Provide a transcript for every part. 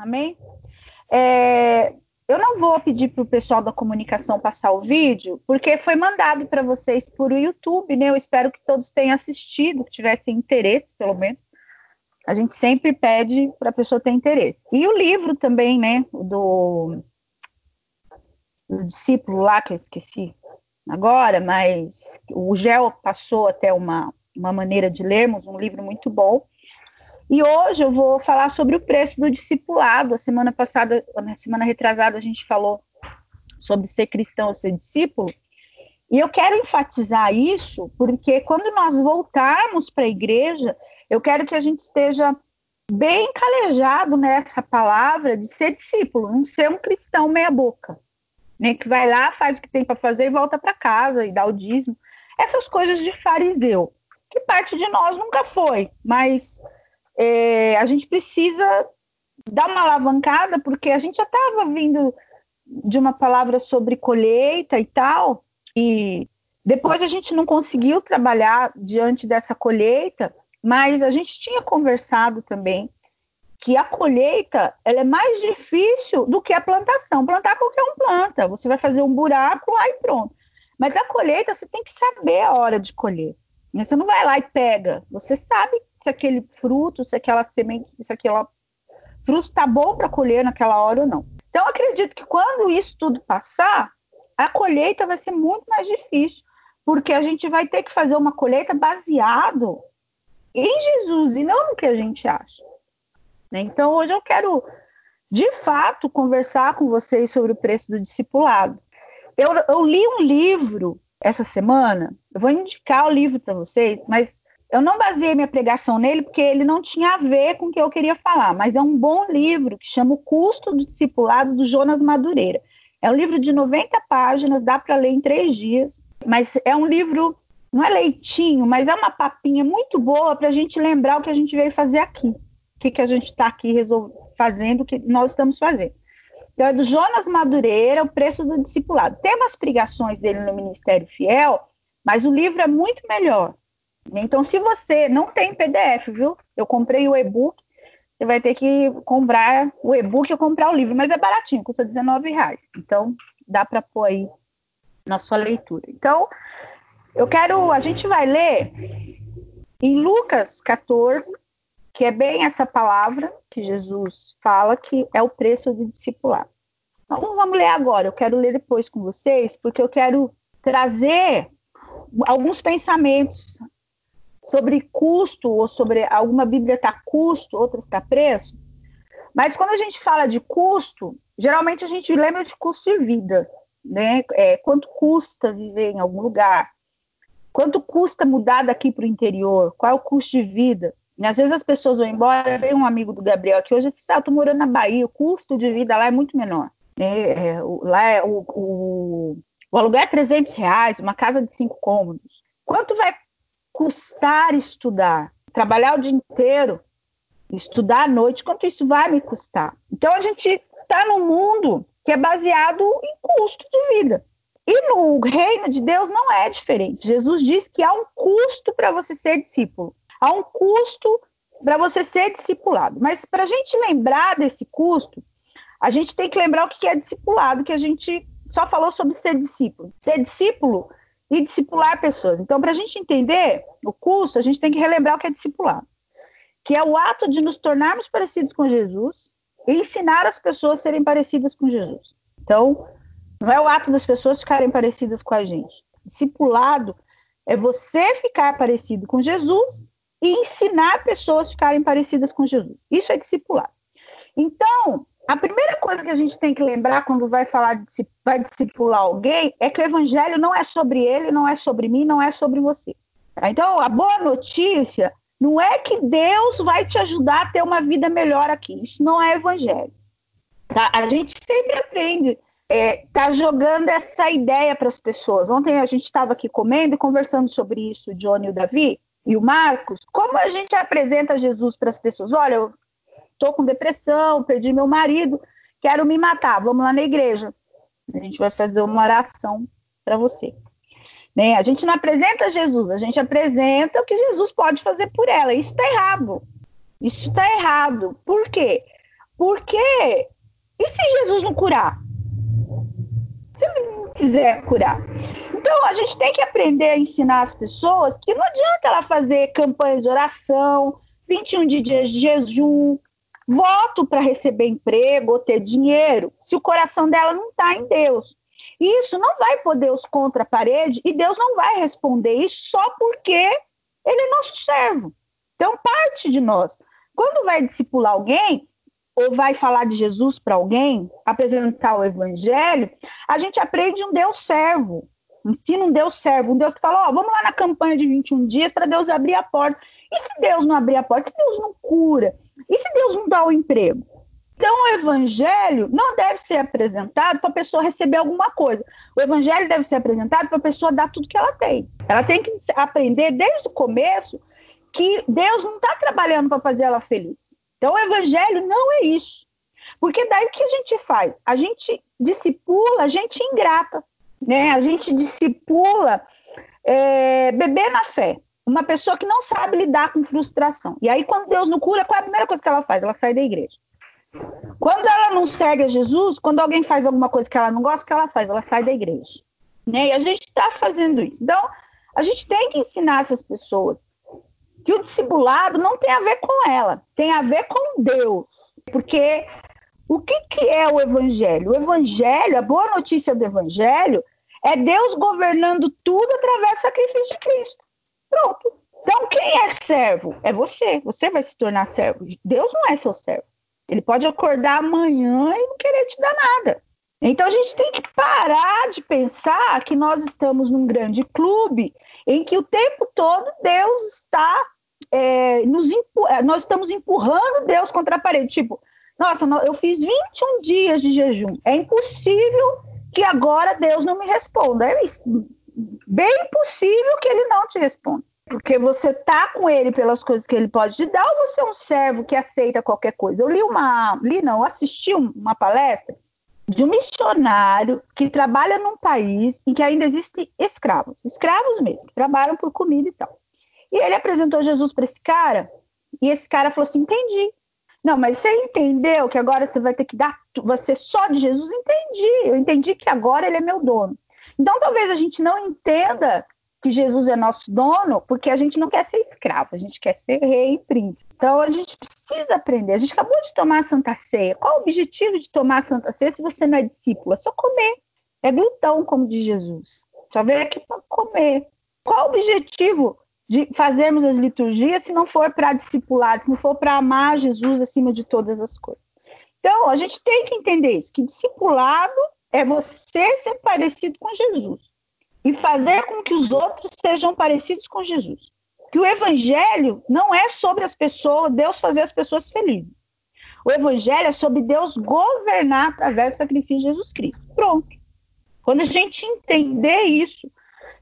Amém? É, eu não vou pedir para o pessoal da comunicação passar o vídeo, porque foi mandado para vocês por YouTube, né? Eu espero que todos tenham assistido, que tivessem interesse, pelo menos. A gente sempre pede para a pessoa ter interesse. E o livro também, né? Do, do discípulo lá, que eu esqueci agora, mas o Gel passou até uma, uma maneira de lermos, um livro muito bom. E hoje eu vou falar sobre o preço do discipulado. A semana passada, na semana retrasada, a gente falou sobre ser cristão ou ser discípulo. E eu quero enfatizar isso porque quando nós voltarmos para a igreja, eu quero que a gente esteja bem calejado nessa palavra de ser discípulo, não ser um cristão meia-boca, né, que vai lá, faz o que tem para fazer e volta para casa e dá o dízimo. Essas coisas de fariseu, que parte de nós nunca foi, mas é, a gente precisa dar uma alavancada, porque a gente já estava vindo de uma palavra sobre colheita e tal, e depois a gente não conseguiu trabalhar diante dessa colheita, mas a gente tinha conversado também que a colheita ela é mais difícil do que a plantação. Plantar qualquer um planta, você vai fazer um buraco lá e pronto. Mas a colheita você tem que saber a hora de colher. Você não vai lá e pega. Você sabe se aquele fruto, se aquela semente, se aquela fruto está bom para colher naquela hora ou não. Então, acredito que quando isso tudo passar, a colheita vai ser muito mais difícil, porque a gente vai ter que fazer uma colheita baseado em Jesus e não no que a gente acha. Né? Então, hoje eu quero, de fato, conversar com vocês sobre o preço do discipulado. Eu, eu li um livro essa semana, eu vou indicar o livro para vocês, mas eu não baseei minha pregação nele porque ele não tinha a ver com o que eu queria falar, mas é um bom livro que chama O Custo do Discipulado, do Jonas Madureira. É um livro de 90 páginas, dá para ler em três dias, mas é um livro, não é leitinho, mas é uma papinha muito boa para a gente lembrar o que a gente veio fazer aqui. O que, que a gente está aqui fazendo, o que nós estamos fazendo. Então, é do Jonas Madureira, O Preço do Discipulado. Tem umas pregações dele no Ministério Fiel, mas o livro é muito melhor. Então, se você não tem PDF, viu? Eu comprei o e-book, você vai ter que comprar o e-book ou comprar o livro, mas é baratinho, custa R$19,00. Então, dá para pôr aí na sua leitura. Então, eu quero, a gente vai ler em Lucas 14, que é bem essa palavra que Jesus fala que é o preço de discipular. Então, vamos ler agora. Eu quero ler depois com vocês, porque eu quero trazer alguns pensamentos sobre custo, ou sobre alguma Bíblia está custo, outra está preço. Mas quando a gente fala de custo, geralmente a gente lembra de custo de vida, né? É, quanto custa viver em algum lugar? Quanto custa mudar daqui para o interior? Qual é o custo de vida? E às vezes as pessoas vão embora, vem um amigo do Gabriel aqui hoje, eu disse, ah, eu tô morando na Bahia, o custo de vida lá é muito menor. É, é, lá é, o, o, o aluguel é 300 reais, uma casa de cinco cômodos. Quanto vai custar estudar, trabalhar o dia inteiro, estudar à noite, quanto isso vai me custar? Então a gente está num mundo que é baseado em custo de vida. E no reino de Deus não é diferente. Jesus diz que há um custo para você ser discípulo, há um custo para você ser discipulado. Mas para a gente lembrar desse custo, a gente tem que lembrar o que é discipulado, que a gente só falou sobre ser discípulo. Ser discípulo e discipular pessoas. Então, para a gente entender o custo, a gente tem que relembrar o que é discipular, que é o ato de nos tornarmos parecidos com Jesus e ensinar as pessoas a serem parecidas com Jesus. Então, não é o ato das pessoas ficarem parecidas com a gente. Discipulado é você ficar parecido com Jesus e ensinar pessoas a ficarem parecidas com Jesus. Isso é discipulado. Então, a primeira coisa que a gente tem que lembrar quando vai falar de vai discipular alguém é que o evangelho não é sobre ele, não é sobre mim, não é sobre você. Tá? Então, a boa notícia não é que Deus vai te ajudar a ter uma vida melhor aqui. Isso não é evangelho. Tá? A gente sempre aprende, é, tá jogando essa ideia para as pessoas. Ontem a gente estava aqui comendo e conversando sobre isso, o Johnny e o Davi e o Marcos. Como a gente apresenta Jesus para as pessoas? Olha, estou com depressão, perdi meu marido, quero me matar, vamos lá na igreja. A gente vai fazer uma oração para você. Né? A gente não apresenta Jesus, a gente apresenta o que Jesus pode fazer por ela. Isso está errado. Isso está errado. Por quê? Porque e se Jesus não curar? Se ele não quiser curar? Então a gente tem que aprender a ensinar as pessoas que não adianta ela fazer campanha de oração, 21 dias de jejum, voto para receber emprego ou ter dinheiro, se o coração dela não está em Deus. Isso não vai pôr Deus contra a parede e Deus não vai responder isso só porque ele é nosso servo. Então, parte de nós. Quando vai discipular alguém, ou vai falar de Jesus para alguém, apresentar o evangelho, a gente aprende um Deus servo. Ensina um Deus servo, um Deus que fala: Ó, oh, vamos lá na campanha de 21 dias para Deus abrir a porta. E se Deus não abrir a porta? Se Deus não cura? E se Deus não dá o emprego? Então, o evangelho não deve ser apresentado para a pessoa receber alguma coisa. O evangelho deve ser apresentado para a pessoa dar tudo que ela tem. Ela tem que aprender desde o começo que Deus não está trabalhando para fazer ela feliz. Então, o evangelho não é isso. Porque daí o que a gente faz? A gente discipula a gente ingrata. Né? A gente discipula é, beber na fé. Uma pessoa que não sabe lidar com frustração. E aí, quando Deus não cura, qual é a primeira coisa que ela faz? Ela sai da igreja. Quando ela não segue a Jesus, quando alguém faz alguma coisa que ela não gosta, o que ela faz? Ela sai da igreja. Né? E a gente está fazendo isso. Então, a gente tem que ensinar essas pessoas que o discipulado não tem a ver com ela, tem a ver com Deus. Porque o que, que é o evangelho? O evangelho, a boa notícia do evangelho, é Deus governando tudo através do sacrifício de Cristo. Pronto. Então, quem é servo? É você. Você vai se tornar servo. Deus não é seu servo. Ele pode acordar amanhã e não querer te dar nada. Então a gente tem que parar de pensar que nós estamos num grande clube em que o tempo todo Deus está é, nos é, nós estamos empurrando Deus contra a parede. Tipo, nossa, eu fiz 21 dias de jejum. É impossível que agora Deus não me responda. É bem possível que ele não te responda. Porque você tá com ele pelas coisas que ele pode te dar, ou você é um servo que aceita qualquer coisa? Eu li uma. Li não, assisti uma palestra de um missionário que trabalha num país em que ainda existem escravos, escravos mesmo, que trabalham por comida e tal. E ele apresentou Jesus para esse cara, e esse cara falou assim: entendi. Não, mas você entendeu que agora você vai ter que dar você só de Jesus? Entendi. Eu entendi que agora ele é meu dono. Então talvez a gente não entenda que Jesus é nosso dono, porque a gente não quer ser escravo, a gente quer ser rei e príncipe. Então a gente precisa aprender. A gente acabou de tomar a Santa Ceia. Qual o objetivo de tomar a Santa Ceia se você não é discípulo? É só comer. É glutão, como diz Jesus. Só veio aqui para comer. Qual o objetivo de fazermos as liturgias se não for para discipular, se não for para amar Jesus acima de todas as coisas? Então, a gente tem que entender isso, que discipulado é você ser parecido com Jesus e fazer com que os outros sejam parecidos com Jesus. Que o evangelho não é sobre as pessoas, Deus fazer as pessoas felizes. O evangelho é sobre Deus governar através do sacrifício de Jesus Cristo. Pronto. Quando a gente entender isso,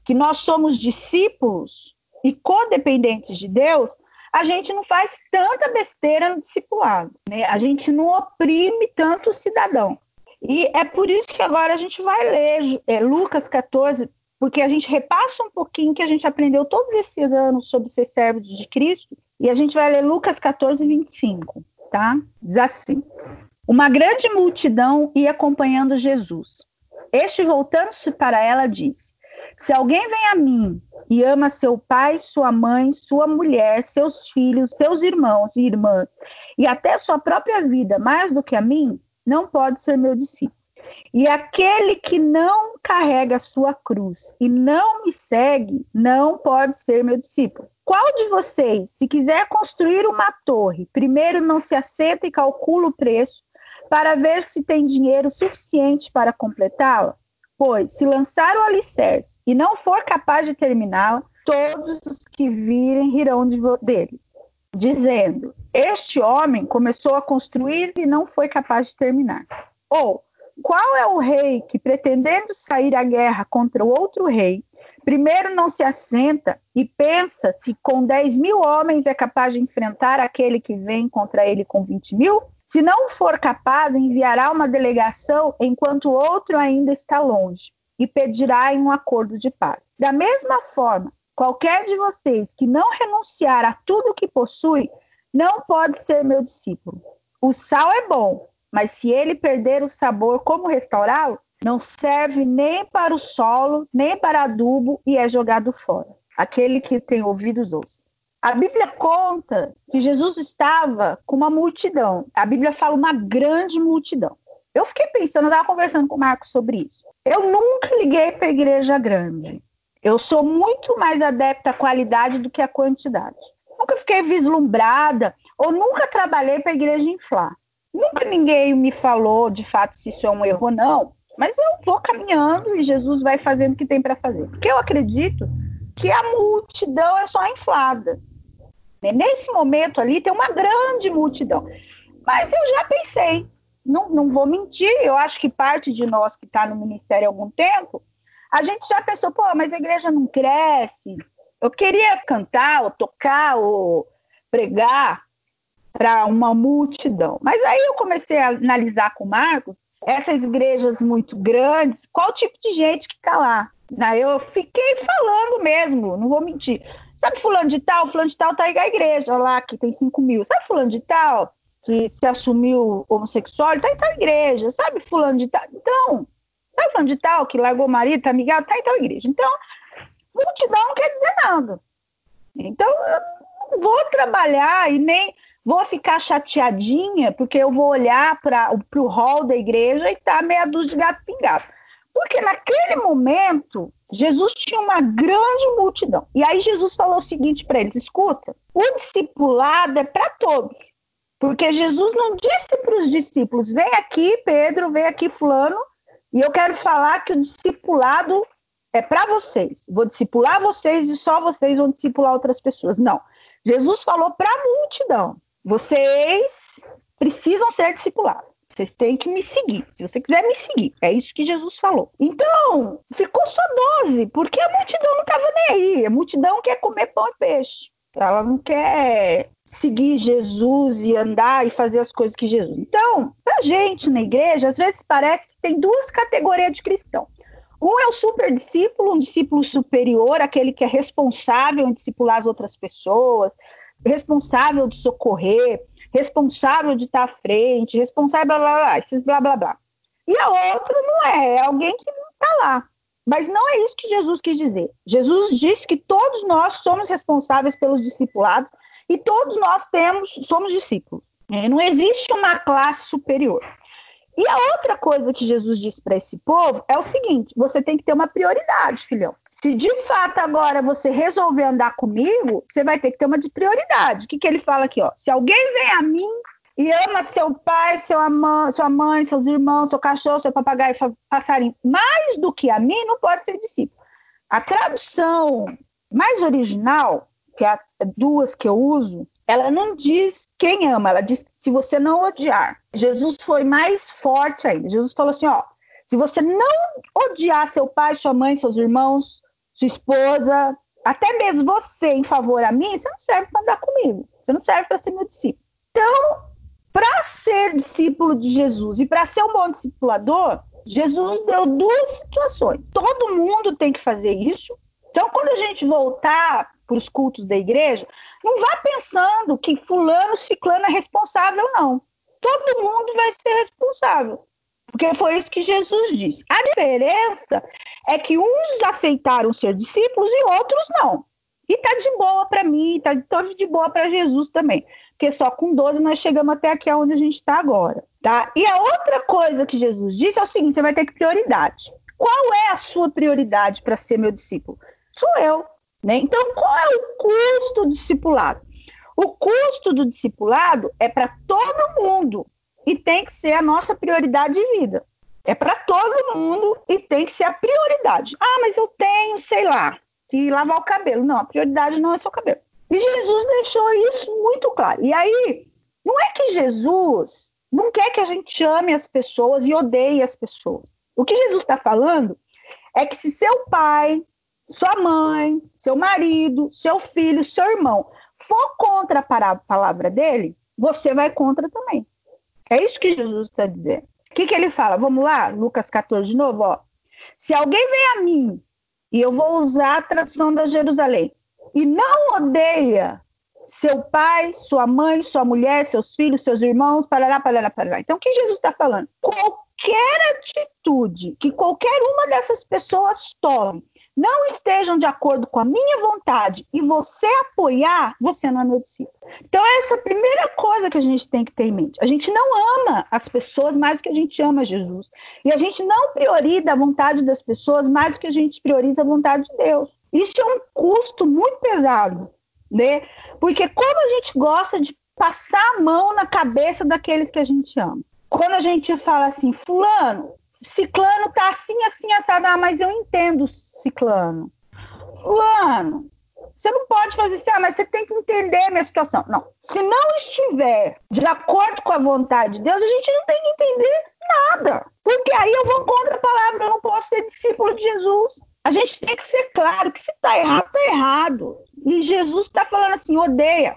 que nós somos discípulos e codependentes de Deus, a gente não faz tanta besteira no discipulado, né? A gente não oprime tanto o cidadão. E é por isso que agora a gente vai ler é, Lucas 14, porque a gente repassa um pouquinho que a gente aprendeu todos esses anos sobre ser servo de Cristo, e a gente vai ler Lucas 14, 25, tá? Diz assim: Uma grande multidão ia acompanhando Jesus. Este, voltando-se para ela, disse: Se alguém vem a mim e ama seu pai, sua mãe, sua mulher, seus filhos, seus irmãos e irmãs, e até sua própria vida mais do que a mim, não pode ser meu discípulo. E aquele que não carrega a sua cruz e não me segue, não pode ser meu discípulo. Qual de vocês, se quiser construir uma torre, primeiro não se assenta e calcula o preço para ver se tem dinheiro suficiente para completá-la? Pois, se lançar o alicerce e não for capaz de terminá-la, todos os que virem rirão de dele, dizendo: Este homem começou a construir e não foi capaz de terminar. Ou, qual é o rei que, pretendendo sair à guerra contra o outro rei, primeiro não se assenta e pensa se com 10 mil homens é capaz de enfrentar aquele que vem contra ele com 20 mil? Se não for capaz, enviará uma delegação enquanto o outro ainda está longe e pedirá em um acordo de paz. Da mesma forma, qualquer de vocês que não renunciar a tudo o que possui, não pode ser meu discípulo. O sal é bom, mas se ele perder o sabor, como restaurá-lo? Não serve nem para o solo, nem para adubo e é jogado fora. Aquele que tem ouvidos ouça. A Bíblia conta que Jesus estava com uma multidão. A Bíblia fala uma grande multidão. Eu fiquei pensando, eu estava conversando com o Marcos sobre isso. Eu nunca liguei para igreja grande. Eu sou muito mais adepta à qualidade do que à quantidade. Nunca fiquei vislumbrada ou nunca trabalhei para a igreja inflar. Nunca ninguém me falou de fato se isso é um erro ou não, mas eu vou caminhando e Jesus vai fazendo o que tem para fazer. Porque eu acredito que a multidão é só inflada. Nesse momento ali tem uma grande multidão. Mas eu já pensei, não, não vou mentir, eu acho que parte de nós que está no ministério há algum tempo, a gente já pensou, pô, mas a igreja não cresce. Eu queria cantar, ou tocar, ou pregar para uma multidão. Mas aí eu comecei a analisar com o Marcos essas igrejas muito grandes, qual tipo de gente que está lá. Eu fiquei falando mesmo, não vou mentir. Sabe fulano de tal? Fulano de tal tá aí na igreja lá, que tem 5 mil. Sabe fulano de tal? Que se assumiu homossexual, tá em tal igreja. Sabe fulano de tal? Então, sabe fulano de tal que largou o marido, tá amigado, tá em tal igreja. Então, multidão não quer dizer nada. Então, eu não vou trabalhar e nem vou ficar chateadinha porque eu vou olhar para o hall da igreja e tá meia dúzia de gato pingado. Porque naquele momento, Jesus tinha uma grande multidão. E aí Jesus falou o seguinte para eles: escuta, o discipulado é para todos. Porque Jesus não disse para os discípulos: vem aqui, Pedro, vem aqui, Fulano, e eu quero falar que o discipulado é para vocês. Vou discipular vocês e só vocês vão discipular outras pessoas. Não. Jesus falou para a multidão: vocês precisam ser discipulados. Vocês têm que me seguir. Se você quiser me seguir, é isso que Jesus falou. Então, ficou só 12, porque a multidão não estava nem aí. A multidão quer comer pão e peixe. Ela não quer seguir Jesus e andar e fazer as coisas que Jesus. Então, a gente na igreja, às vezes parece que tem duas categorias de cristão. Um é o super discípulo, um discípulo superior, aquele que é responsável em discipular as outras pessoas, responsável de socorrer, responsável de estar à frente, responsável, blá, blá, blá, esses blá, blá, blá. E a outra não é, é alguém que não está lá. Mas não é isso que Jesus quis dizer. Jesus disse que todos nós somos responsáveis pelos discipulados e todos nós temos, somos discípulos. Não existe uma classe superior. E a outra coisa que Jesus disse para esse povo é o seguinte: você tem que ter uma prioridade, filhão. Se de fato agora você resolver andar comigo, você vai ter que ter uma de prioridade. O que, que ele fala aqui? Ó? Se alguém vem a mim e ama seu pai, seu sua mãe, seus irmãos, seu cachorro, seu papagaio, passarinho, mais do que a mim, não pode ser discípulo. A tradução mais original, que é as duas que eu uso, ela não diz quem ama, ela diz se você não odiar. Jesus foi mais forte ainda. Jesus falou assim: ó, se você não odiar seu pai, sua mãe, seus irmãos, sua esposa, até mesmo você em favor a mim, você não serve para andar comigo. Você não serve para ser meu discípulo. Então, para ser discípulo de Jesus e para ser um bom discipulador, Jesus deu duas situações. Todo mundo tem que fazer isso. Então, quando a gente voltar para os cultos da igreja, não vá pensando que fulano, ciclano é responsável, não. Todo mundo vai ser responsável. Porque foi isso que Jesus disse. A diferença é que uns aceitaram ser discípulos e outros não. E tá de boa para mim, tá de boa para Jesus também. Porque só com 12 nós chegamos até aqui onde a gente está agora, tá? E a outra coisa que Jesus disse é o seguinte: você vai ter que prioridade. Qual é a sua prioridade para ser meu discípulo? Sou eu. Né? Então, qual é o custo do discipulado? O custo do discipulado é para todo mundo e tem que ser a nossa prioridade de vida. É para todo mundo e tem que ser a prioridade. Ah, mas eu tenho, sei lá, que lavar o cabelo. Não, a prioridade não é só o cabelo. E Jesus deixou isso muito claro. E aí, não é que Jesus não quer que a gente ame as pessoas e odeie as pessoas. O que Jesus está falando é que se seu pai, sua mãe, seu marido, seu filho, seu irmão for contra a palavra dele, você vai contra também. É isso que Jesus está dizendo. O que, que ele fala? Vamos lá, Lucas 14 de novo. Ó. Se alguém vem a mim, e eu vou usar a tradução da Jerusalém, e não odeia seu pai, sua mãe, sua mulher, seus filhos, seus irmãos, parará, parará, parará. Então, o que Jesus está falando? Qualquer atitude que qualquer uma dessas pessoas tome não estejam de acordo com a minha vontade e você apoiar, você não é meu discípulo. Então, essa é a primeira coisa que a gente tem que ter em mente. A gente não ama as pessoas mais do que a gente ama Jesus. E a gente não prioriza a vontade das pessoas mais do que a gente prioriza a vontade de Deus. Isso é um custo muito pesado, né? Porque como a gente gosta de passar a mão na cabeça daqueles que a gente ama. Quando a gente fala assim, fulano, Ciclano tá assim, assim, assado. Ah, mas eu entendo Ciclano. Fulano, você não pode fazer isso, ah, mas você tem que entender a minha situação. Não. Se não estiver de acordo com a vontade de Deus, a gente não tem que entender nada. Porque aí eu vou contra a palavra, eu não posso ser discípulo de Jesus. A gente tem que ser claro que se está errado, está errado. E Jesus está falando assim: odeia.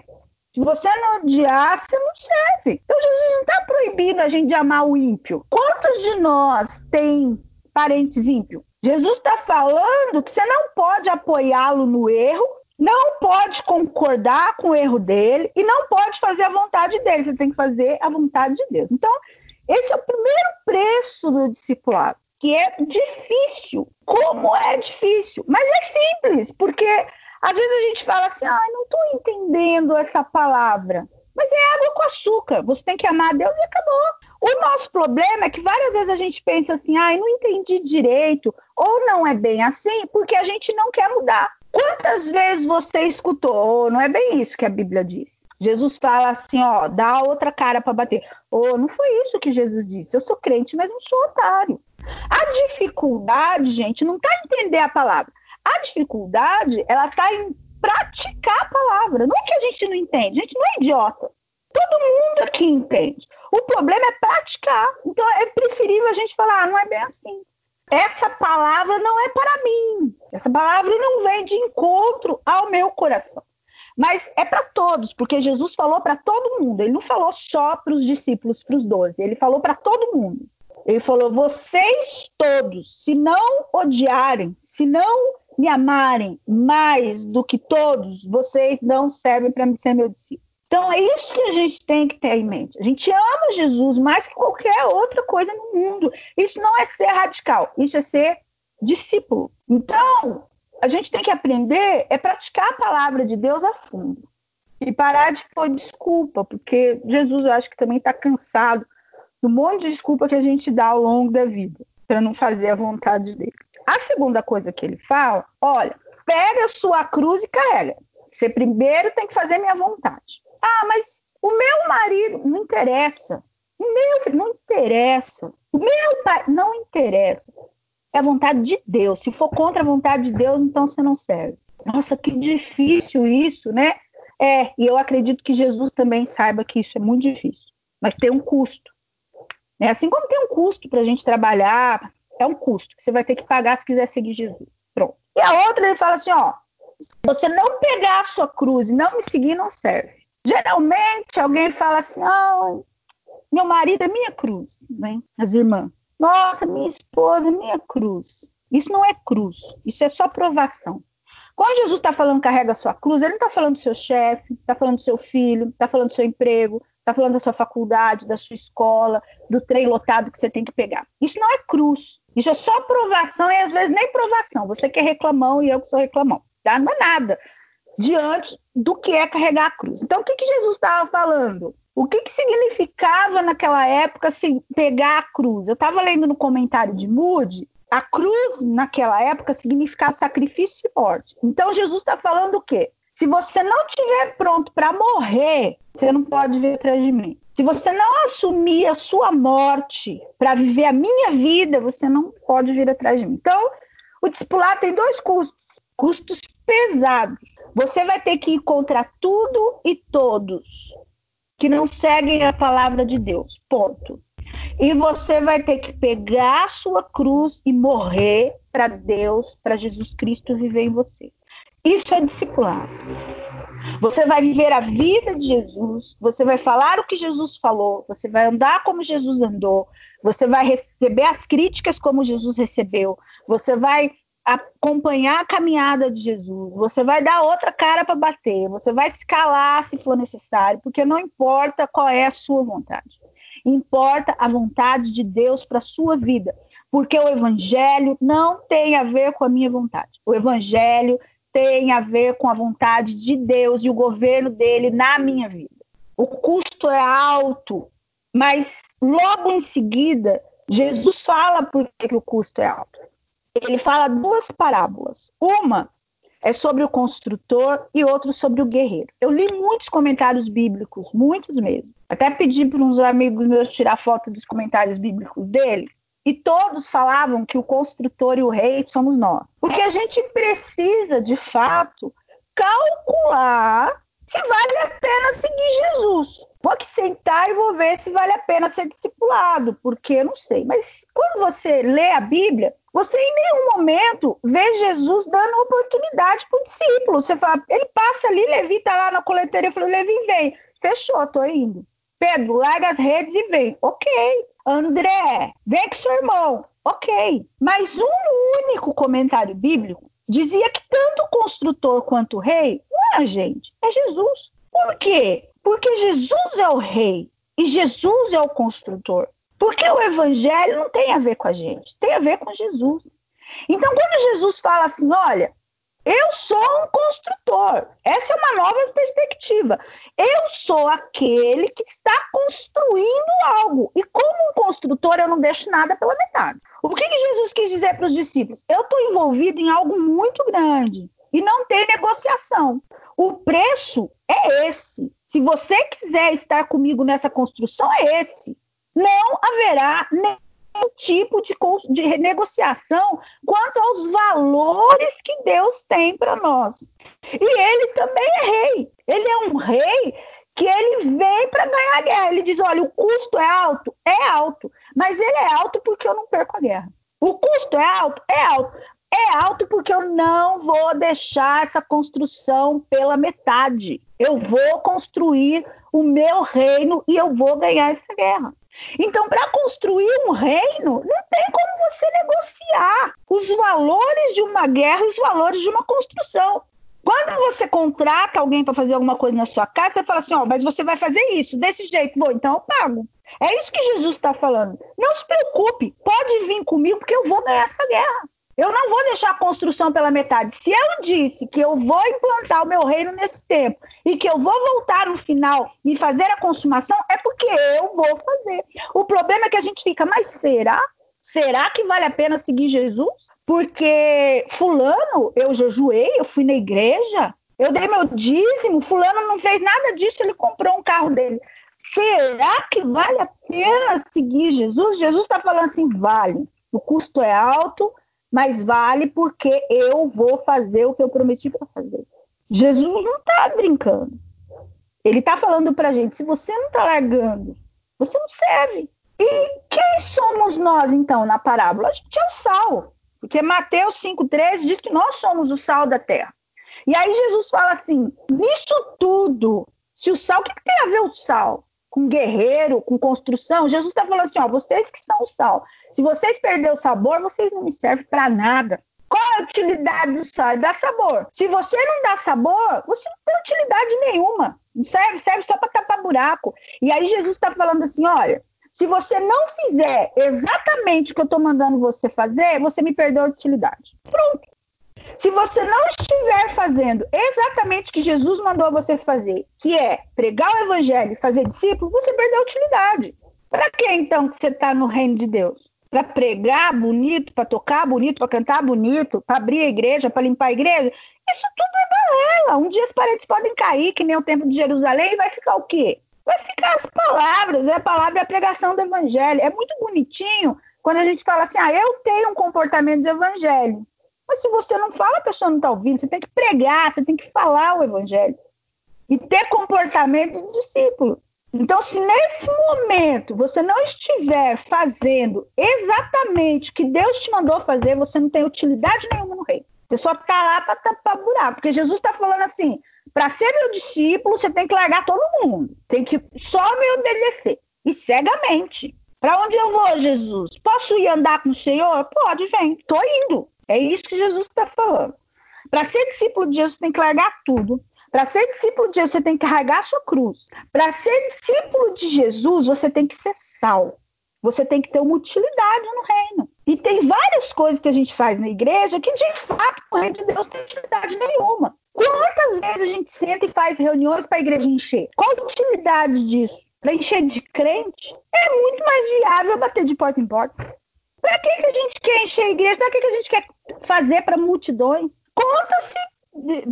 Se você não odiar, você não serve. Então Jesus não está proibindo a gente de amar o ímpio. Quantos de nós tem parentes ímpios? Jesus está falando que você não pode apoiá-lo no erro, não pode concordar com o erro dele e não pode fazer a vontade dele. Você tem que fazer a vontade de Deus. Então, esse é o primeiro preço do discipulado, que é difícil. Como é difícil? Mas é simples, porque às vezes a gente fala assim, ah, não estou entendendo essa palavra. Mas é água com açúcar. Você tem que amar a Deus e acabou. O nosso problema é que várias vezes a gente pensa assim, ah, não entendi direito, ou não é bem assim, porque a gente não quer mudar. Quantas vezes você escutou, oh, não é bem isso que a Bíblia diz? Jesus fala assim, ó, dá outra cara para bater. Oh, não foi isso que Jesus disse. Eu sou crente, mas não sou otário. A dificuldade, gente, não está entender a palavra. A dificuldade, ela está em praticar a palavra. Não é que a gente não entende, a gente não é idiota. Todo mundo aqui entende. O problema é praticar. Então é preferível a gente falar, ah, não é bem assim. Essa palavra não é para mim. Essa palavra não vem de encontro ao meu coração. Mas é para todos, porque Jesus falou para todo mundo. Ele não falou só para os discípulos, para os doze. Ele falou para todo mundo. Ele falou: vocês todos, se não odiarem, se não me amarem mais do que todos, vocês não servem para ser meu discípulo. Então é isso que a gente tem que ter em mente. A gente ama Jesus mais que qualquer outra coisa no mundo. Isso não é ser radical, isso é ser discípulo. Então, a gente tem que aprender é praticar a palavra de Deus a fundo. E parar de pôr desculpa, porque Jesus eu acho que também está cansado do monte de desculpa que a gente dá ao longo da vida para não fazer a vontade dele. A segunda coisa que ele fala, olha, pega a sua cruz e carrega. Você primeiro tem que fazer minha vontade. Ah, mas o meu marido não interessa. O meu filho não interessa. O meu pai não interessa. É a vontade de Deus. Se for contra a vontade de Deus, então você não serve. Nossa, que difícil isso, né? É, e eu acredito que Jesus também saiba que isso é muito difícil. Mas tem um custo. Né? Assim como tem um custo para a gente trabalhar, é um custo que você vai ter que pagar se quiser seguir Jesus. Pronto. E a outra, ele fala assim: ó, se você não pegar a sua cruz e não me seguir, não serve. Geralmente, alguém fala assim: ah, meu marido é minha cruz, né? As irmãs. Nossa, minha esposa é minha cruz. Isso não é cruz, isso é só provação. Quando Jesus está falando carrega a sua cruz, ele não está falando do seu chefe, está falando do seu filho, está falando do seu emprego, está falando da sua faculdade, da sua escola, do trem lotado que você tem que pegar. Isso não é cruz. Isso é só provação e às vezes nem provação. Você que é reclamão e eu que sou reclamão. Tá? Não é nada diante do que é carregar a cruz. Então, o que, que Jesus estava falando? O que, que significava naquela época se pegar a cruz? Eu estava lendo no comentário de Moody, a cruz naquela época significava sacrifício e morte. Então, Jesus está falando o quê? Se você não estiver pronto para morrer, você não pode vir atrás de mim. Se você não assumir a sua morte para viver a minha vida, você não pode vir atrás de mim. Então, o discipulado tem dois custos, custos pesados. Você vai ter que ir contra tudo e todos que não seguem a palavra de Deus. Ponto. E você vai ter que pegar a sua cruz e morrer para Deus, para Jesus Cristo viver em você. Isso é discipulado. Você vai viver a vida de Jesus, você vai falar o que Jesus falou, você vai andar como Jesus andou, você vai receber as críticas como Jesus recebeu, você vai acompanhar a caminhada de Jesus, você vai dar outra cara para bater, você vai se calar se for necessário, porque não importa qual é a sua vontade. Importa a vontade de Deus para a sua vida, porque o evangelho não tem a ver com a minha vontade. O evangelho tem a ver com a vontade de Deus e o governo dele na minha vida. O custo é alto, mas logo em seguida, Jesus fala por que o custo é alto. Ele fala duas parábolas. Uma é sobre o construtor e outra sobre o guerreiro. Eu li muitos comentários bíblicos, muitos mesmo. Até pedi para uns amigos meus tirar foto dos comentários bíblicos dele. E todos falavam que o construtor e o rei somos nós. Porque a gente precisa, de fato, calcular se vale a pena seguir Jesus. Vou aqui sentar e vou ver se vale a pena ser discipulado, porque eu não sei. Mas quando você lê a Bíblia, você em nenhum momento vê Jesus dando oportunidade para o discípulo. Você fala, ele passa ali, Levi está lá na coleteria, eu falo, Levi, vem. Fechou, tô indo. Pedro, larga as redes e vem. Ok. André, vem com seu irmão. Ok. Mas um único comentário bíblico dizia que tanto o construtor quanto o rei não é a gente, é Jesus. Por quê? Porque Jesus é o rei e Jesus é o construtor. Porque o evangelho não tem a ver com a gente, tem a ver com Jesus. Então, quando Jesus fala assim, olha, eu sou um construtor. Essa é uma nova perspectiva. Eu sou aquele que está construindo algo. E como um construtor, eu não deixo nada pela metade. O que, que Jesus quis dizer para os discípulos? Eu estou envolvido em algo muito grande e não tem negociação. O preço é esse. Se você quiser estar comigo nessa construção, é esse. Não haverá tipo de, de negociação quanto aos valores que Deus tem para nós. E ele também é rei. Ele é um rei que ele vem para ganhar a guerra. Ele diz: olha, o custo é alto? É alto. Mas ele é alto porque eu não perco a guerra. O custo é alto? É alto. É alto porque eu não vou deixar essa construção pela metade. Eu vou construir o meu reino e eu vou ganhar essa guerra. Então, para construir um reino, não tem como você negociar os valores de uma guerra e os valores de uma construção. Quando você contrata alguém para fazer alguma coisa na sua casa, você fala assim: ó, oh, mas você vai fazer isso desse jeito. Bom, então eu pago. É isso que Jesus está falando. Não se preocupe, pode vir comigo porque eu vou ganhar essa guerra. Eu não vou deixar a construção pela metade. Se eu disse que eu vou implantar o meu reino nesse tempo e que eu vou voltar no final e fazer a consumação, é porque eu vou fazer. O problema é que a gente fica, mas será? Será que vale a pena seguir Jesus? Porque fulano, eu jejuei, eu fui na igreja, eu dei meu dízimo, fulano não fez nada disso, ele comprou um carro dele. Será que vale a pena seguir Jesus? Jesus está falando assim, vale. O custo é alto, mas vale porque eu vou fazer o que eu prometi para fazer. Jesus não está brincando. Ele está falando para a gente: se você não está largando, você não serve. E quem somos nós, então, na parábola? A gente é o sal. Porque Mateus 5,13 diz que nós somos o sal da terra. E aí Jesus fala assim: nisso tudo, se o sal, o que, tem a ver o sal? Com guerreiro, com construção? Jesus está falando assim: ó, vocês que são o sal. Se vocês perderem o sabor, vocês não me servem para nada. Qual a utilidade do sal? Dar sabor. Se você não dá sabor, você não tem utilidade nenhuma. Não serve, serve só para tapar buraco. E aí Jesus está falando assim: olha, se você não fizer exatamente o que eu estou mandando você fazer, você me perdeu a utilidade. Pronto. Se você não estiver fazendo exatamente o que Jesus mandou você fazer, que é pregar o evangelho e fazer discípulo, você perdeu a utilidade. Para que então que você está no reino de Deus? Para pregar bonito, para tocar bonito, para cantar bonito, para abrir a igreja, para limpar a igreja. Isso tudo é balela. Um dia as paredes podem cair, que nem o templo de Jerusalém, e vai ficar o quê? Vai ficar as palavras, é a palavra e a pregação do evangelho. É muito bonitinho quando a gente fala assim, ah, eu tenho um comportamento de evangelho. Mas se você não fala, a pessoa não está ouvindo. Você tem que pregar, você tem que falar o evangelho. E ter comportamento de discípulo. Então, se nesse momento você não estiver fazendo exatamente o que Deus te mandou fazer, você não tem utilidade nenhuma no reino. Você só está lá para tapar buraco. Porque Jesus está falando assim: para ser meu discípulo, você tem que largar todo mundo. Tem que só me obedecer. E cegamente. Para onde eu vou, Jesus? Posso ir andar com o Senhor? Pode, vem. Estou indo. É isso que Jesus está falando. Para ser discípulo de Jesus, tem que largar tudo. Para ser discípulo de Jesus, você tem que carregar a sua cruz. Para ser discípulo de Jesus, você tem que ser sal. Você tem que ter uma utilidade no reino. E tem várias coisas que a gente faz na igreja que, de fato, o reino de Deus não tem utilidade nenhuma. Quantas vezes a gente senta e faz reuniões para a igreja encher? Qual a utilidade disso? Para encher de crente? É muito mais viável bater de porta em porta. Para que, que a gente quer encher a igreja? Para que, que a gente quer fazer para multidões? Conta-se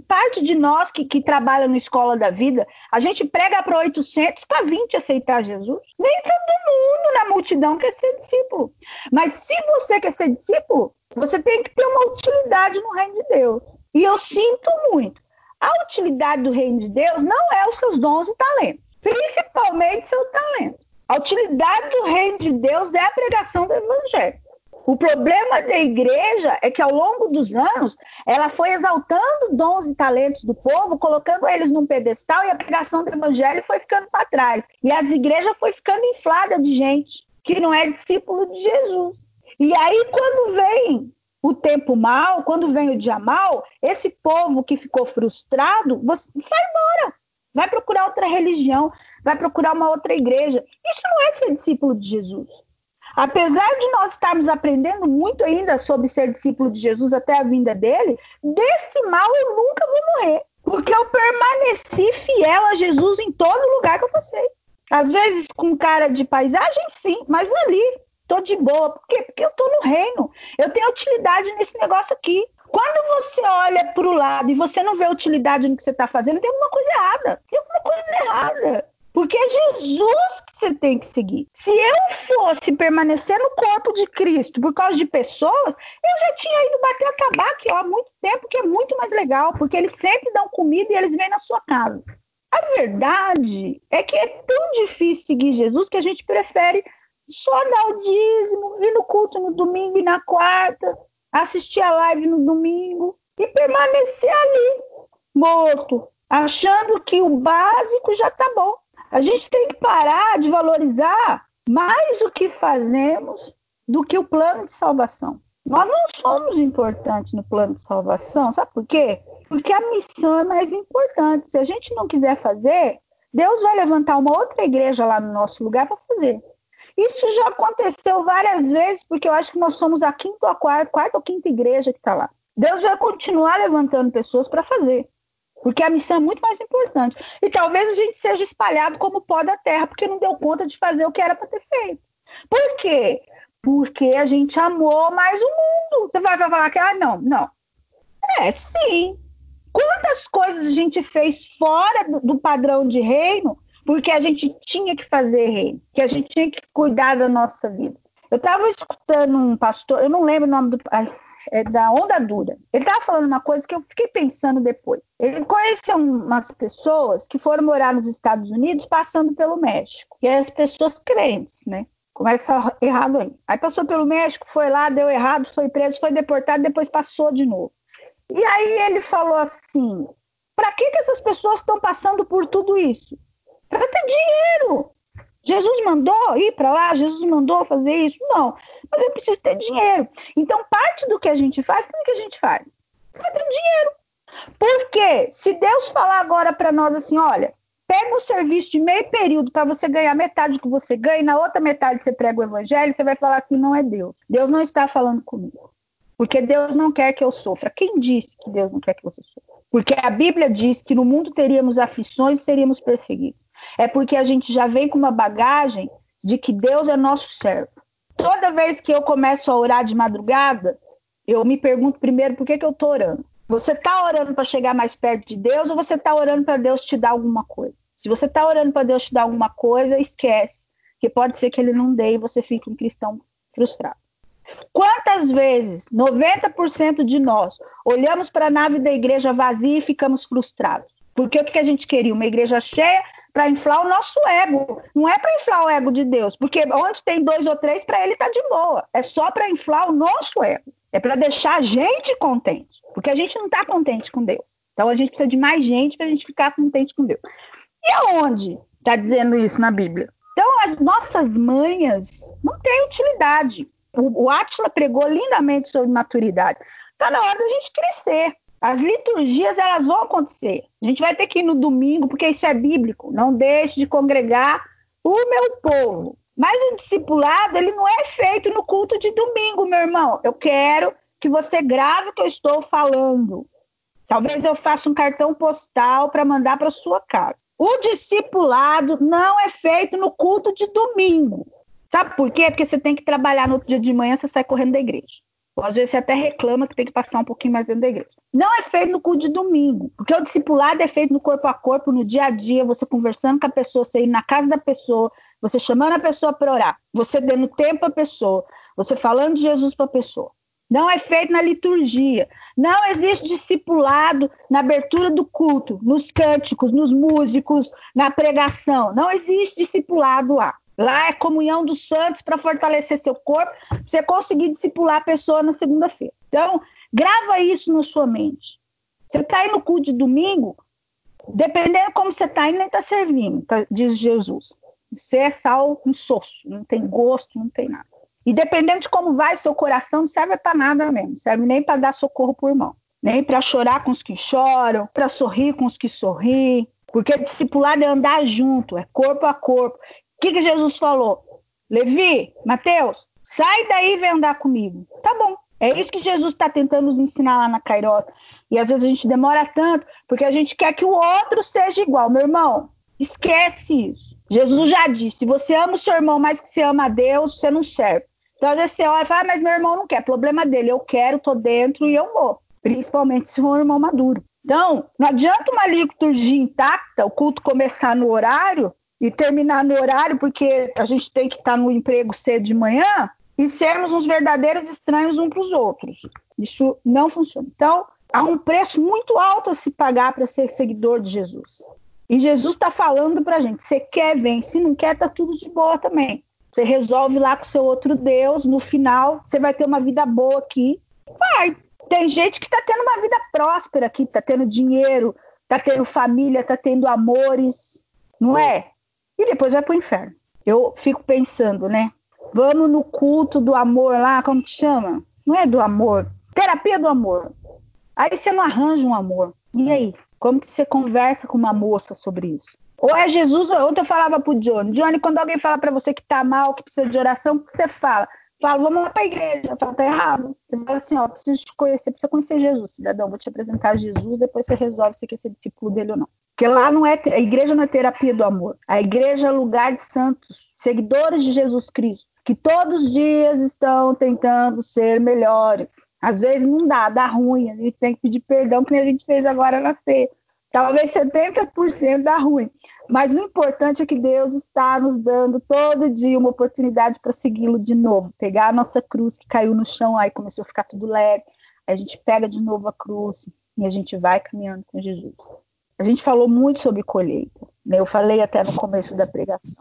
parte de nós que, que trabalha na escola da vida, a gente prega para 800 para 20 aceitar Jesus. Nem todo mundo na multidão quer ser discípulo. Mas se você quer ser discípulo, você tem que ter uma utilidade no reino de Deus. E eu sinto muito. A utilidade do reino de Deus não é os seus dons e talentos, principalmente seu talento. A utilidade do reino de Deus é a pregação do evangelho. O problema da igreja é que ao longo dos anos ela foi exaltando dons e talentos do povo, colocando eles num pedestal e a pregação do evangelho foi ficando para trás. E as igrejas foi ficando inflada de gente que não é discípulo de Jesus. E aí quando vem o tempo mal, quando vem o dia mal, esse povo que ficou frustrado, você vai embora, vai procurar outra religião, vai procurar uma outra igreja. Isso não é ser discípulo de Jesus. Apesar de nós estarmos aprendendo muito ainda sobre ser discípulo de Jesus até a vinda dele, desse mal eu nunca vou morrer. Porque eu permaneci fiel a Jesus em todo lugar que eu passei. Às vezes com cara de paisagem, sim, mas ali, tô de boa. Por quê? Porque eu tô no reino. Eu tenho utilidade nesse negócio aqui. Quando você olha para o lado e você não vê utilidade no que você está fazendo, tem alguma coisa errada. Tem alguma coisa errada. Porque é Jesus que você tem que seguir. Se eu fosse permanecer no corpo de Cristo por causa de pessoas, eu já tinha ido bater a tabaco há muito tempo, que é muito mais legal, porque eles sempre dão comida e eles vêm na sua casa. A verdade é que é tão difícil seguir Jesus que a gente prefere só dar o dízimo, ir no culto no domingo e na quarta, assistir a live no domingo e permanecer ali, morto, achando que o básico já está bom. A gente tem que parar de valorizar mais o que fazemos do que o plano de salvação. Nós não somos importantes no plano de salvação, sabe por quê? Porque a missão é mais importante. Se a gente não quiser fazer, Deus vai levantar uma outra igreja lá no nosso lugar para fazer. Isso já aconteceu várias vezes, porque eu acho que nós somos a quinta ou a quarta, quarta ou quinta igreja que está lá. Deus vai continuar levantando pessoas para fazer. Porque a missão é muito mais importante. E talvez a gente seja espalhado como pó da terra, porque não deu conta de fazer o que era para ter feito. Por quê? Porque a gente amou mais o mundo. Você vai falar que, ah, não, não. É, sim. Quantas coisas a gente fez fora do, do padrão de reino, porque a gente tinha que fazer reino, que a gente tinha que cuidar da nossa vida. Eu estava escutando um pastor, eu não lembro o nome do é, da onda dura. Ele estava falando uma coisa que eu fiquei pensando depois. Ele conheceu umas pessoas que foram morar nos Estados Unidos passando pelo México. E as pessoas crentes, né? Começa errado aí. Aí passou pelo México, foi lá, deu errado, foi preso, foi deportado, depois passou de novo. E aí ele falou assim: para que, que essas pessoas estão passando por tudo isso? Para ter dinheiro. Jesus mandou ir para lá, Jesus mandou fazer isso. Não, mas eu preciso ter dinheiro. Então, parte do que a gente faz, por que a gente faz? Para ter dinheiro. Porque se Deus falar agora para nós assim, olha, pega um serviço de meio período para você ganhar metade do que você ganha, e na outra metade você prega o evangelho, você vai falar assim, não é Deus. Deus não está falando comigo. Porque Deus não quer que eu sofra. Quem disse que Deus não quer que você sofra? Porque a Bíblia diz que no mundo teríamos aflições e seríamos perseguidos é porque a gente já vem com uma bagagem de que Deus é nosso servo. Toda vez que eu começo a orar de madrugada, eu me pergunto primeiro por que, que eu estou orando. Você está orando para chegar mais perto de Deus ou você está orando para Deus te dar alguma coisa? Se você está orando para Deus te dar alguma coisa, esquece, que pode ser que Ele não dê e você fique um cristão frustrado. Quantas vezes, 90% de nós, olhamos para a nave da igreja vazia e ficamos frustrados? Porque o que a gente queria? Uma igreja cheia para inflar o nosso ego. Não é para inflar o ego de Deus, porque onde tem dois ou três, para ele tá de boa. É só para inflar o nosso ego. É para deixar a gente contente, porque a gente não está contente com Deus. Então a gente precisa de mais gente para a gente ficar contente com Deus. E aonde está dizendo isso na Bíblia? Então as nossas manhas não têm utilidade. O, o Átila pregou lindamente sobre maturidade. Está na hora da gente crescer. As liturgias elas vão acontecer. A gente vai ter que ir no domingo, porque isso é bíblico. Não deixe de congregar o meu povo. Mas o discipulado, ele não é feito no culto de domingo, meu irmão. Eu quero que você grave o que eu estou falando. Talvez eu faça um cartão postal para mandar para sua casa. O discipulado não é feito no culto de domingo. Sabe por quê? Porque você tem que trabalhar no outro dia de manhã, você sai correndo da igreja. Ou às vezes você até reclama que tem que passar um pouquinho mais dentro da igreja. Não é feito no culto de domingo, porque o discipulado é feito no corpo a corpo, no dia a dia, você conversando com a pessoa, você indo na casa da pessoa, você chamando a pessoa para orar, você dando tempo à pessoa, você falando de Jesus para a pessoa. Não é feito na liturgia. Não existe discipulado na abertura do culto, nos cânticos, nos músicos, na pregação. Não existe discipulado lá. Lá é comunhão dos santos para fortalecer seu corpo, para você conseguir discipular a pessoa na segunda-feira. Então, grava isso na sua mente. Você está aí no culto de domingo, dependendo como você está nem está servindo, tá, diz Jesus. Você é sal insosso, não tem gosto, não tem nada. E dependendo de como vai seu coração, não serve para nada mesmo. Serve nem para dar socorro por mão. Nem para chorar com os que choram, para sorrir com os que sorriem. Porque discipulado é andar junto, é corpo a corpo. Que, que Jesus falou? Levi, Mateus, sai daí e vem andar comigo. Tá bom. É isso que Jesus está tentando nos ensinar lá na Cairota. E às vezes a gente demora tanto porque a gente quer que o outro seja igual. Meu irmão, esquece isso. Jesus já disse: se você ama o seu irmão mais que você ama a Deus, você não serve. Então, às vezes você olha e fala, ah, mas meu irmão não quer, problema dele, eu quero, tô dentro e eu vou. Principalmente se for um irmão maduro. Então, não adianta uma liturgia intacta, o culto começar no horário e terminar no horário, porque a gente tem que estar no emprego cedo de manhã e sermos uns verdadeiros estranhos uns para os outros. Isso não funciona. Então, há um preço muito alto a se pagar para ser seguidor de Jesus. E Jesus está falando para a gente: você quer, vem. Se não quer, tá tudo de boa também. Você resolve lá com seu outro Deus, no final você vai ter uma vida boa aqui. Vai. Tem gente que está tendo uma vida próspera aqui, está tendo dinheiro, está tendo família, está tendo amores, não é? E depois vai para o inferno. Eu fico pensando, né? Vamos no culto do amor lá, como que chama? Não é do amor, terapia do amor. Aí você não arranja um amor. E aí? Como que você conversa com uma moça sobre isso? Ou é Jesus, ou ontem eu falava pro Johnny, Johnny, quando alguém fala para você que tá mal, que precisa de oração, o que você fala? Fala, vamos lá pra igreja. Fala, tá errado. Você fala assim, ó, preciso te conhecer, precisa conhecer Jesus, cidadão. Vou te apresentar Jesus, depois você resolve se quer ser discípulo dele ou não. Porque lá não é, a igreja não é terapia do amor. A igreja é lugar de santos, seguidores de Jesus Cristo, que todos os dias estão tentando ser melhores. Às vezes não dá, dá ruim, a gente tem que pedir perdão, que a gente fez agora na ceia. Talvez 70% dá ruim. Mas o importante é que Deus está nos dando todo dia uma oportunidade para segui-lo de novo. Pegar a nossa cruz que caiu no chão, aí começou a ficar tudo leve. A gente pega de novo a cruz e a gente vai caminhando com Jesus. A gente falou muito sobre colheita. Né? Eu falei até no começo da pregação.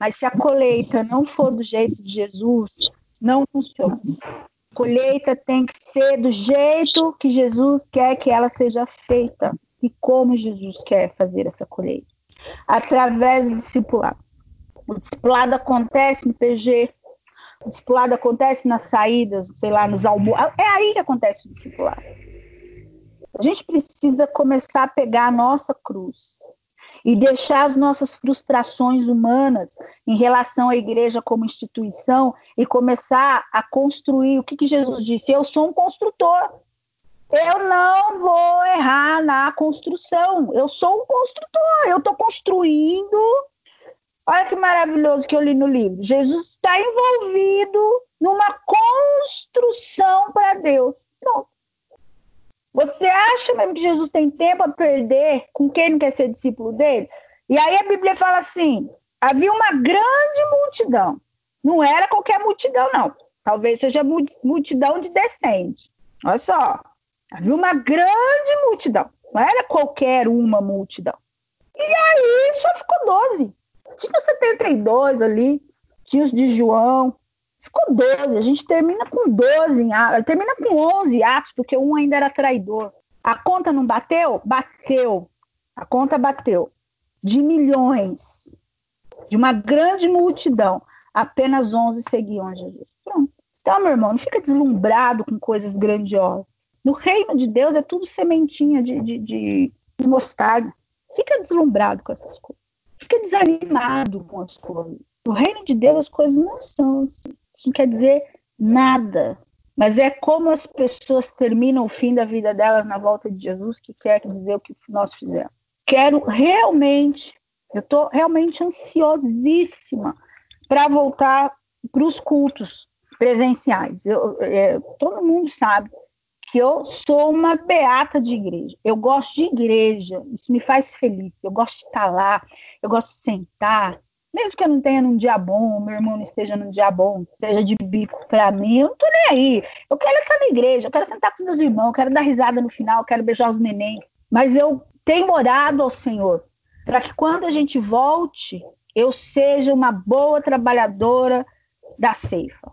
Mas se a colheita não for do jeito de Jesus, não funciona. A colheita tem que ser do jeito que Jesus quer que ela seja feita e como Jesus quer fazer essa colheita através do discipulado. O discipulado acontece no PG, o discipulado acontece nas saídas, sei lá, nos almoços. É aí que acontece o discipulado. A gente precisa começar a pegar a nossa cruz e deixar as nossas frustrações humanas em relação à igreja como instituição e começar a construir o que, que Jesus disse: Eu sou um construtor. Eu não vou errar na construção. Eu sou um construtor. Eu estou construindo. Olha que maravilhoso que eu li no livro. Jesus está envolvido numa construção para Deus. Pronto. Você acha mesmo que Jesus tem tempo a perder com quem não quer ser discípulo dele? E aí a Bíblia fala assim: havia uma grande multidão. Não era qualquer multidão, não. Talvez seja multidão de descende. Olha só. Havia uma grande multidão, não era qualquer uma multidão. E aí só ficou 12. Tinha 72 ali, tinha os de João, ficou 12. A gente termina com 12 em Atos, termina com 11 Atos, porque um ainda era traidor. A conta não bateu? Bateu. A conta bateu. De milhões, de uma grande multidão, apenas 11 seguiam Jesus. Pronto. Então, meu irmão, não fica deslumbrado com coisas grandiosas. No reino de Deus é tudo sementinha de, de, de, de mostarda. Fica deslumbrado com essas coisas. Fica desanimado com as coisas. No reino de Deus as coisas não são assim. Isso não quer dizer nada. Mas é como as pessoas terminam o fim da vida delas na volta de Jesus que quer dizer o que nós fizemos. Quero realmente, eu estou realmente ansiosíssima para voltar para os cultos presenciais. Eu, é, todo mundo sabe que eu sou uma beata de igreja. Eu gosto de igreja, isso me faz feliz. Eu gosto de estar lá, eu gosto de sentar. Mesmo que eu não tenha num dia bom, meu irmão não esteja num dia bom, esteja de bico para mim, eu não tô nem aí. Eu quero estar na igreja, eu quero sentar com meus irmãos, eu quero dar risada no final, eu quero beijar os neném. Mas eu tenho orado ao Senhor para que quando a gente volte, eu seja uma boa trabalhadora da ceifa.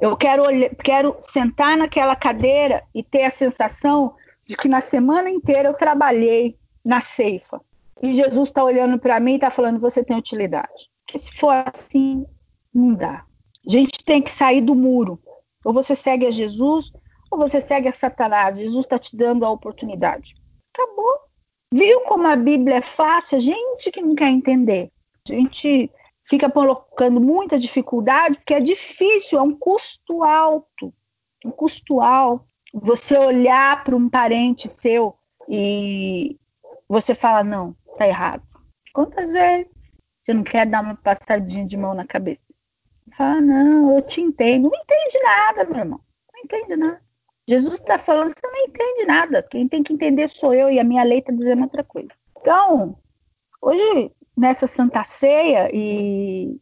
Eu quero, quero sentar naquela cadeira e ter a sensação de que na semana inteira eu trabalhei na ceifa. E Jesus está olhando para mim e está falando: você tem utilidade. Porque se for assim, não dá. A gente tem que sair do muro. Ou você segue a Jesus, ou você segue a Satanás. Jesus está te dando a oportunidade. Acabou. Viu como a Bíblia é fácil? A gente que não quer entender. A gente fica colocando muita dificuldade, porque é difícil, é um custo alto. Um custo alto. Você olhar para um parente seu e você fala, não, tá errado. Quantas vezes você não quer dar uma passadinha de mão na cabeça? Fala, não, eu te entendo. Não entende nada, meu irmão. Não entende nada. Jesus está falando, você não entende nada. Quem tem que entender sou eu e a minha lei está dizendo outra coisa. Então, hoje nessa Santa Ceia e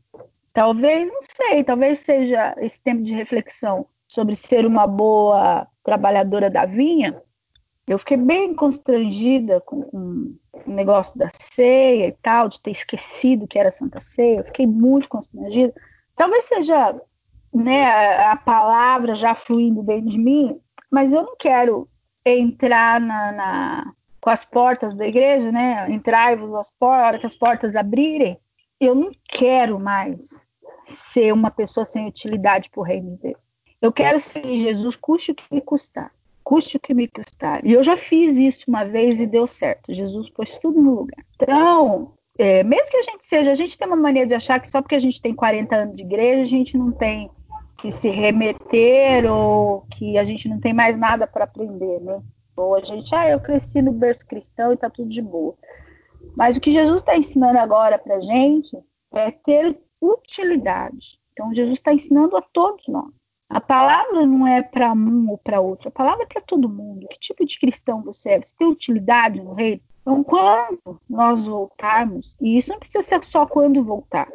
talvez, não sei, talvez seja esse tempo de reflexão sobre ser uma boa trabalhadora da vinha, eu fiquei bem constrangida com, com, o negócio da ceia e tal, de ter esquecido que era Santa Ceia, eu fiquei muito constrangida. Talvez seja né, a, a palavra já fluindo dentro de mim, mas eu não quero entrar na, na com as portas da igreja, né? Entrai-vos as portas, as portas abrirem. Eu não quero mais ser uma pessoa sem utilidade para o reino de Deus. Eu quero seguir Jesus, custe o que me custar. Custe o que me custar. E eu já fiz isso uma vez e deu certo. Jesus pôs tudo no lugar. Então, é, mesmo que a gente seja, a gente tem uma mania de achar que só porque a gente tem 40 anos de igreja, a gente não tem que se remeter ou que a gente não tem mais nada para aprender, né? Ou a gente, ah, eu cresci no berço cristão e tá tudo de boa. Mas o que Jesus está ensinando agora para gente é ter utilidade. Então, Jesus está ensinando a todos nós. A palavra não é para um ou para outro, a palavra é para todo mundo. Que tipo de cristão você é? Você tem utilidade no reino? Então, quando nós voltarmos, e isso não precisa ser só quando voltar.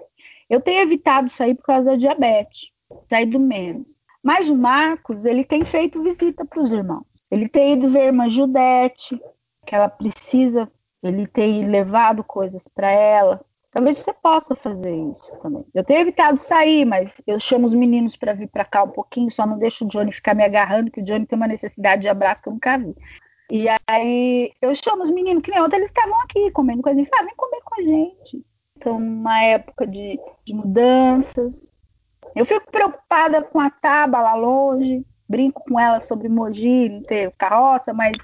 Eu tenho evitado sair por causa da diabetes, sair do menos. Mas o Marcos, ele tem feito visita para os irmãos. Ele tem ido ver a irmã Judete, que ela precisa, ele tem levado coisas para ela. Talvez você possa fazer isso também. Eu tenho evitado sair, mas eu chamo os meninos para vir para cá um pouquinho, só não deixo o Johnny ficar me agarrando, que o Johnny tem uma necessidade de abraço que eu nunca vi. E aí eu chamo os meninos, que nem ontem eles estavam aqui comendo coisinha. Ah, vem comer com a gente. Então, uma época de, de mudanças. Eu fico preocupada com a Taba lá longe brinco com ela sobre Mogi, não ter carroça, mas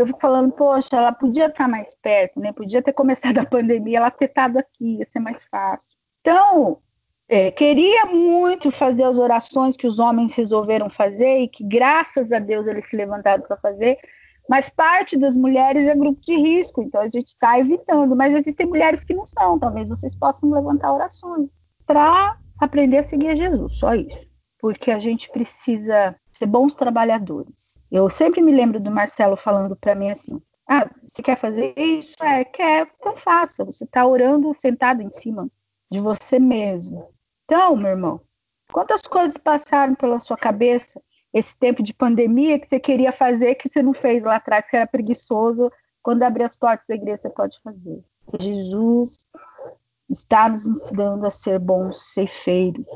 eu fico falando, poxa, ela podia estar mais perto, né? Podia ter começado a pandemia, ela ter estado aqui, ia ser mais fácil. Então, é, queria muito fazer as orações que os homens resolveram fazer e que, graças a Deus, eles se levantaram para fazer, mas parte das mulheres é grupo de risco, então a gente está evitando. Mas existem mulheres que não são, talvez vocês possam levantar orações para aprender a seguir a Jesus, só isso. Porque a gente precisa ser bons trabalhadores. Eu sempre me lembro do Marcelo falando para mim assim: ah, você quer fazer isso? É, quer, então faça. Você está orando sentado em cima de você mesmo. Então, meu irmão, quantas coisas passaram pela sua cabeça esse tempo de pandemia que você queria fazer que você não fez lá atrás, que era preguiçoso, quando abrir as portas da igreja você pode fazer. Jesus está nos ensinando a ser bons ceifeiros,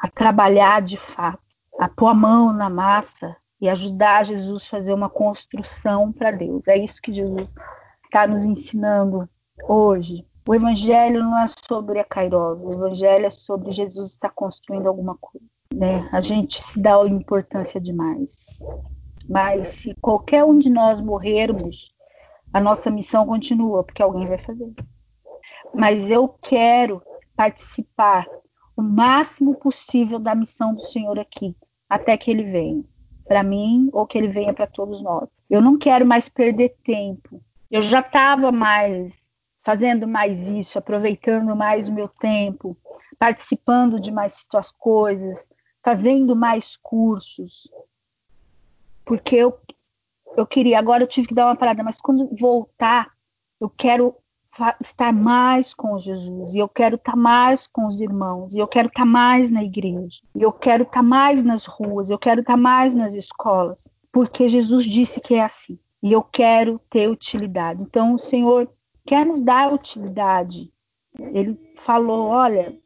a trabalhar de fato a pôr a mão na massa e ajudar Jesus a fazer uma construção para Deus. É isso que Jesus está nos ensinando hoje. O evangelho não é sobre a Kairos, o evangelho é sobre Jesus estar construindo alguma coisa. Né? A gente se dá importância demais. Mas se qualquer um de nós morrermos, a nossa missão continua, porque alguém vai fazer. Mas eu quero participar o máximo possível da missão do Senhor aqui, até que ele venha para mim ou que ele venha para todos nós. Eu não quero mais perder tempo. Eu já estava mais fazendo mais isso, aproveitando mais o meu tempo, participando de mais coisas, fazendo mais cursos, porque eu eu queria, agora eu tive que dar uma parada, mas quando voltar, eu quero estar mais com Jesus, e eu quero estar mais com os irmãos, e eu quero estar mais na igreja, e eu quero estar mais nas ruas, eu quero estar mais nas escolas, porque Jesus disse que é assim, e eu quero ter utilidade. Então, o Senhor quer nos dar utilidade. Ele falou: olha,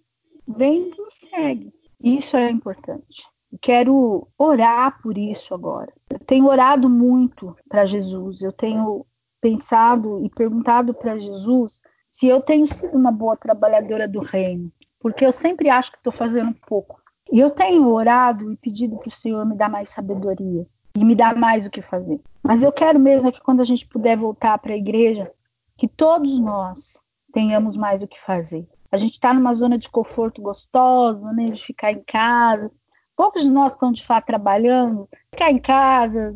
vem e me segue. Isso é importante. Quero orar por isso agora. Eu tenho orado muito para Jesus, eu tenho pensado e perguntado para Jesus se eu tenho sido uma boa trabalhadora do reino, porque eu sempre acho que estou fazendo pouco. E eu tenho orado e pedido para o Senhor me dar mais sabedoria e me dar mais o que fazer. Mas eu quero mesmo que quando a gente puder voltar para a igreja, que todos nós tenhamos mais o que fazer. A gente está numa zona de conforto gostosa, né, de ficar em casa. Poucos de nós estão de fato trabalhando, ficar em casa,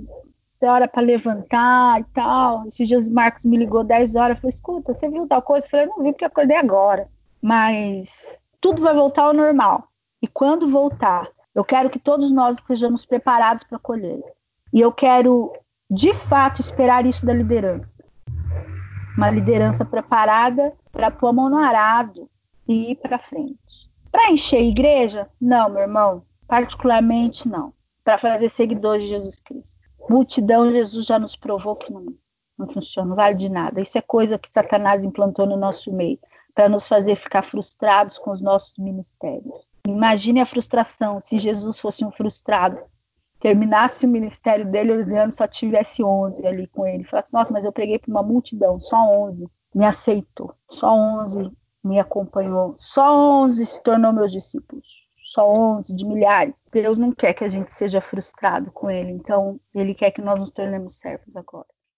hora para levantar e tal. Esses dias o Marcos me ligou 10 horas, falou, escuta, você viu tal coisa? Eu falei, não vi porque acordei agora. Mas tudo vai voltar ao normal. E quando voltar, eu quero que todos nós estejamos preparados para colher. E eu quero, de fato, esperar isso da liderança. Uma liderança preparada para pôr a mão no arado e ir para frente. Para encher a igreja? Não, meu irmão. Particularmente, não. Para fazer seguidores de Jesus Cristo multidão, Jesus já nos provou que não, não funciona, não vale de nada. Isso é coisa que Satanás implantou no nosso meio, para nos fazer ficar frustrados com os nossos ministérios. Imagine a frustração se Jesus fosse um frustrado, terminasse o ministério dele, Eliano só tivesse 11 ali com ele. Falasse, nossa, mas eu preguei para uma multidão, só 11 me aceitou, só 11 me acompanhou, só 11 se tornou meus discípulos só 11, de milhares. Deus não quer que a gente seja frustrado com Ele, então Ele quer que nós nos tornemos servos agora.